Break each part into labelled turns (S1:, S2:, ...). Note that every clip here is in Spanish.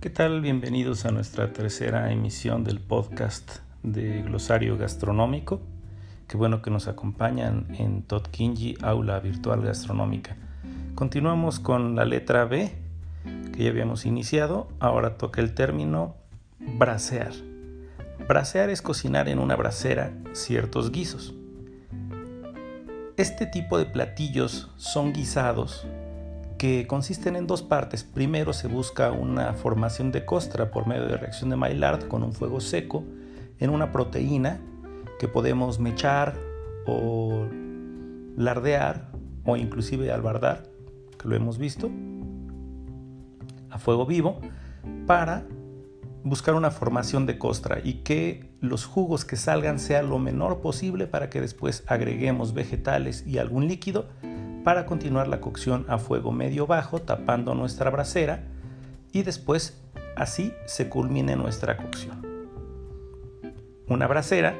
S1: ¿Qué tal? Bienvenidos a nuestra tercera emisión del podcast de Glosario Gastronómico. Qué bueno que nos acompañan en Todd Kinji, Aula Virtual Gastronómica. Continuamos con la letra B que ya habíamos iniciado. Ahora toca el término brasear. Brasear es cocinar en una brasera ciertos guisos. Este tipo de platillos son guisados que consisten en dos partes. Primero se busca una formación de costra por medio de reacción de Maillard con un fuego seco en una proteína que podemos mechar o lardear o inclusive albardar, que lo hemos visto, a fuego vivo, para buscar una formación de costra y que los jugos que salgan sean lo menor posible para que después agreguemos vegetales y algún líquido para continuar la cocción a fuego medio bajo tapando nuestra brasera y después así se culmine nuestra cocción. Una brasera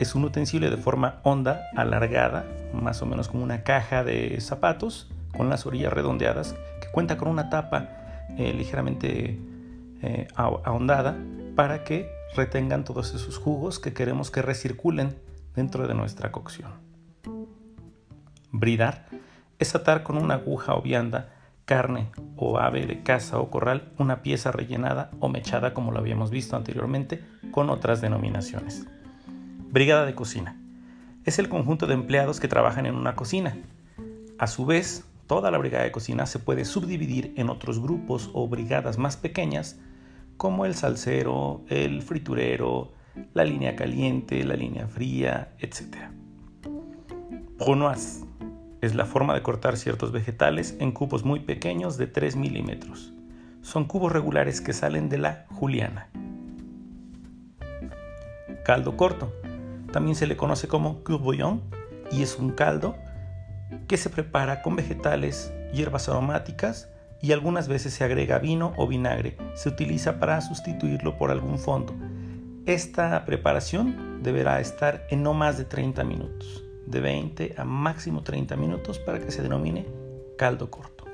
S1: es un utensilio de forma honda, alargada, más o menos como una caja de zapatos con las orillas redondeadas que cuenta con una tapa eh, ligeramente eh, ahondada para que retengan todos esos jugos que queremos que recirculen dentro de nuestra cocción. Bridar es atar con una aguja o vianda carne o ave de caza o corral una pieza rellenada o mechada como lo habíamos visto anteriormente con otras denominaciones. Brigada de cocina. Es el conjunto de empleados que trabajan en una cocina. A su vez, toda la brigada de cocina se puede subdividir en otros grupos o brigadas más pequeñas como el salsero, el friturero, la línea caliente, la línea fría, etc. Brunoise es la forma de cortar ciertos vegetales en cubos muy pequeños de 3 milímetros. Son cubos regulares que salen de la juliana. Caldo corto. También se le conoce como bouillon y es un caldo que se prepara con vegetales, hierbas aromáticas y algunas veces se agrega vino o vinagre. Se utiliza para sustituirlo por algún fondo. Esta preparación deberá estar en no más de 30 minutos de 20 a máximo 30 minutos para que se denomine caldo corto.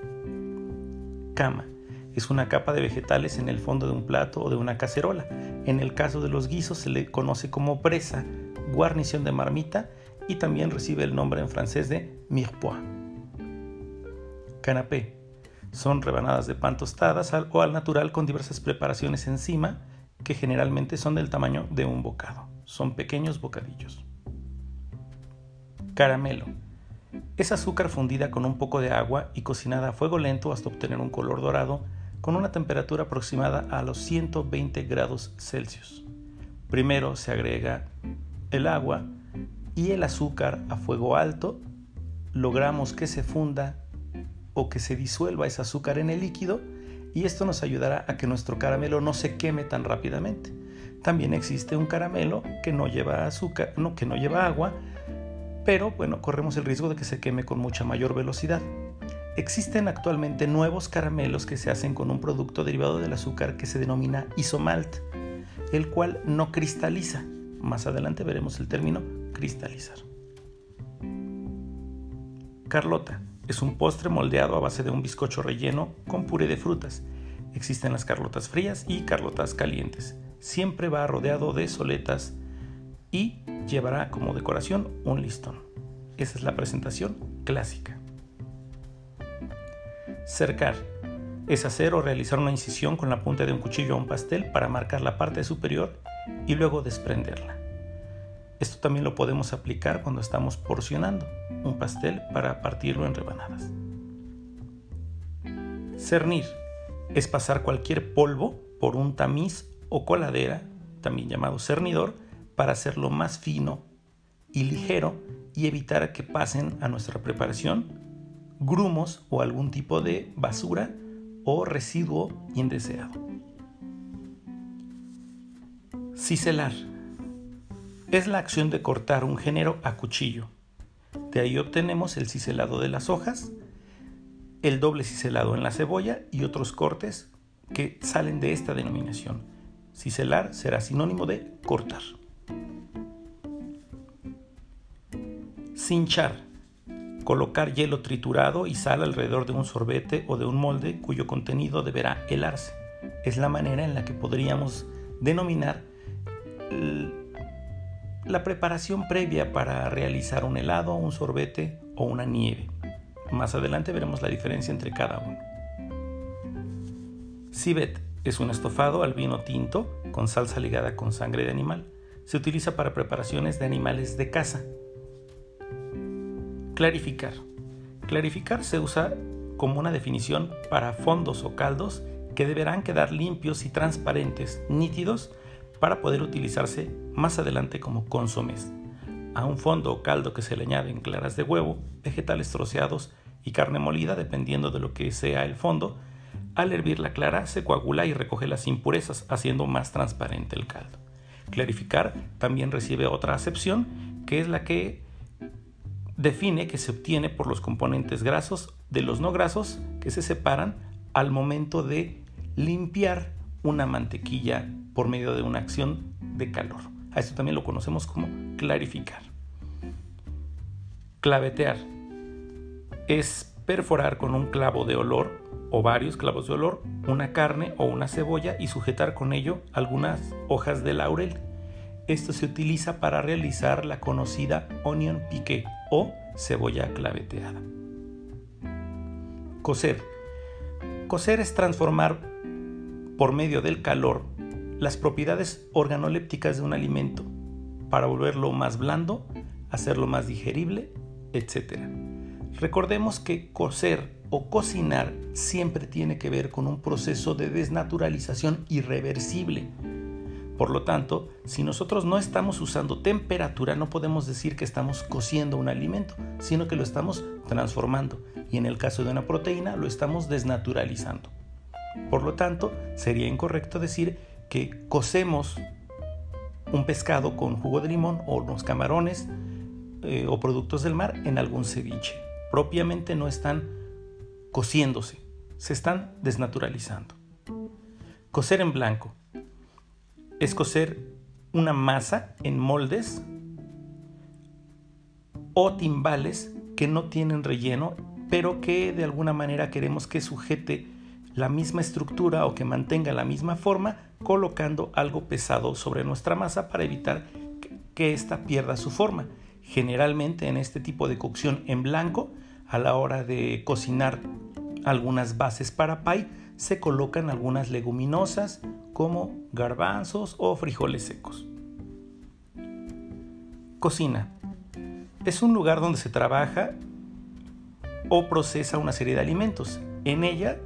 S1: Cama. Es una capa de vegetales en el fondo de un plato o de una cacerola. En el caso de los guisos se le conoce como presa, guarnición de marmita y también recibe el nombre en francés de mirepoix. Canapé. Son rebanadas de pan tostadas o al natural con diversas preparaciones encima que generalmente son del tamaño de un bocado. Son pequeños bocadillos. Caramelo. Es azúcar fundida con un poco de agua y cocinada a fuego lento hasta obtener un color dorado con una temperatura aproximada a los 120 grados Celsius. Primero se agrega el agua y el azúcar a fuego alto. Logramos que se funda o que se disuelva ese azúcar en el líquido y esto nos ayudará a que nuestro caramelo no se queme tan rápidamente. También existe un caramelo que no lleva azúcar, no, que no lleva agua, pero bueno, corremos el riesgo de que se queme con mucha mayor velocidad. Existen actualmente nuevos caramelos que se hacen con un producto derivado del azúcar que se denomina isomalt, el cual no cristaliza. Más adelante veremos el término cristalizar. Carlota es un postre moldeado a base de un bizcocho relleno con puré de frutas. Existen las carlotas frías y carlotas calientes. Siempre va rodeado de soletas y llevará como decoración un listón. Esa es la presentación clásica. Cercar es hacer o realizar una incisión con la punta de un cuchillo a un pastel para marcar la parte superior y luego desprenderla. Esto también lo podemos aplicar cuando estamos porcionando un pastel para partirlo en rebanadas. Cernir es pasar cualquier polvo por un tamiz o coladera, también llamado cernidor, para hacerlo más fino y ligero y evitar que pasen a nuestra preparación grumos o algún tipo de basura o residuo indeseado. Ciselar es la acción de cortar un género a cuchillo. De ahí obtenemos el ciselado de las hojas, el doble ciselado en la cebolla y otros cortes que salen de esta denominación. Ciselar será sinónimo de cortar. Cinchar. Colocar hielo triturado y sal alrededor de un sorbete o de un molde cuyo contenido deberá helarse. es la manera en la que podríamos denominar la preparación previa para realizar un helado, un sorbete o una nieve. Más adelante veremos la diferencia entre cada uno. Civet es un estofado al vino tinto con salsa ligada con sangre de animal. Se utiliza para preparaciones de animales de caza. Clarificar. Clarificar se usa como una definición para fondos o caldos que deberán quedar limpios y transparentes, nítidos, para poder utilizarse más adelante como consomés. A un fondo o caldo que se le añaden claras de huevo, vegetales troceados y carne molida, dependiendo de lo que sea el fondo, al hervir la clara se coagula y recoge las impurezas, haciendo más transparente el caldo. Clarificar también recibe otra acepción, que es la que define que se obtiene por los componentes grasos de los no grasos que se separan al momento de limpiar una mantequilla por medio de una acción de calor. A esto también lo conocemos como clarificar. Clavetear es perforar con un clavo de olor o varios clavos de olor una carne o una cebolla y sujetar con ello algunas hojas de laurel. Esto se utiliza para realizar la conocida onion piqué o cebolla claveteada. Cocer. Cocer es transformar por medio del calor las propiedades organolépticas de un alimento para volverlo más blando, hacerlo más digerible, etc. Recordemos que cocer o cocinar siempre tiene que ver con un proceso de desnaturalización irreversible. Por lo tanto, si nosotros no estamos usando temperatura, no podemos decir que estamos cociendo un alimento, sino que lo estamos transformando. Y en el caso de una proteína, lo estamos desnaturalizando. Por lo tanto, sería incorrecto decir que cocemos un pescado con jugo de limón o unos camarones eh, o productos del mar en algún ceviche. Propiamente no están cociéndose, se están desnaturalizando. Cocer en blanco es cocer una masa en moldes o timbales que no tienen relleno, pero que de alguna manera queremos que sujete la misma estructura o que mantenga la misma forma colocando algo pesado sobre nuestra masa para evitar que ésta pierda su forma. Generalmente en este tipo de cocción en blanco, a la hora de cocinar algunas bases para pie, se colocan algunas leguminosas como garbanzos o frijoles secos. Cocina. Es un lugar donde se trabaja o procesa una serie de alimentos. En ella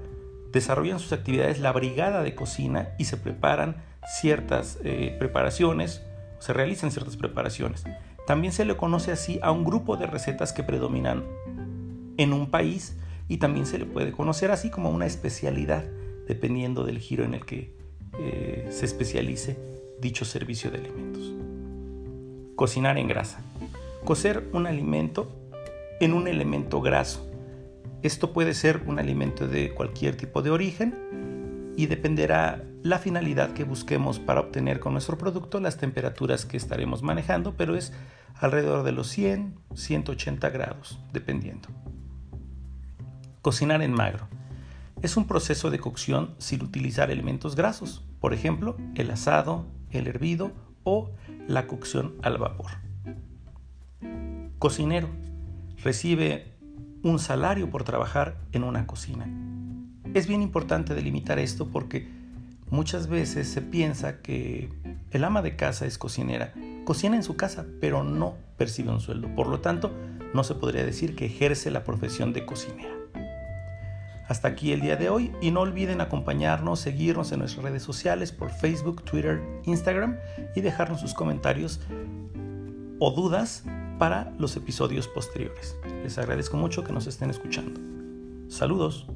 S1: desarrollan sus actividades la brigada de cocina y se preparan ciertas eh, preparaciones, se realizan ciertas preparaciones. También se le conoce así a un grupo de recetas que predominan en un país y también se le puede conocer así como una especialidad, dependiendo del giro en el que eh, se especialice dicho servicio de alimentos. Cocinar en grasa. Cocer un alimento en un elemento graso esto puede ser un alimento de cualquier tipo de origen y dependerá la finalidad que busquemos para obtener con nuestro producto las temperaturas que estaremos manejando, pero es alrededor de los 100, 180 grados, dependiendo. Cocinar en magro. Es un proceso de cocción sin utilizar elementos grasos, por ejemplo, el asado, el hervido o la cocción al vapor. Cocinero. Recibe un salario por trabajar en una cocina. Es bien importante delimitar esto porque muchas veces se piensa que el ama de casa es cocinera, cocina en su casa, pero no percibe un sueldo. Por lo tanto, no se podría decir que ejerce la profesión de cocinera. Hasta aquí el día de hoy y no olviden acompañarnos, seguirnos en nuestras redes sociales por Facebook, Twitter, Instagram y dejarnos sus comentarios o dudas para los episodios posteriores. Les agradezco mucho que nos estén escuchando. Saludos.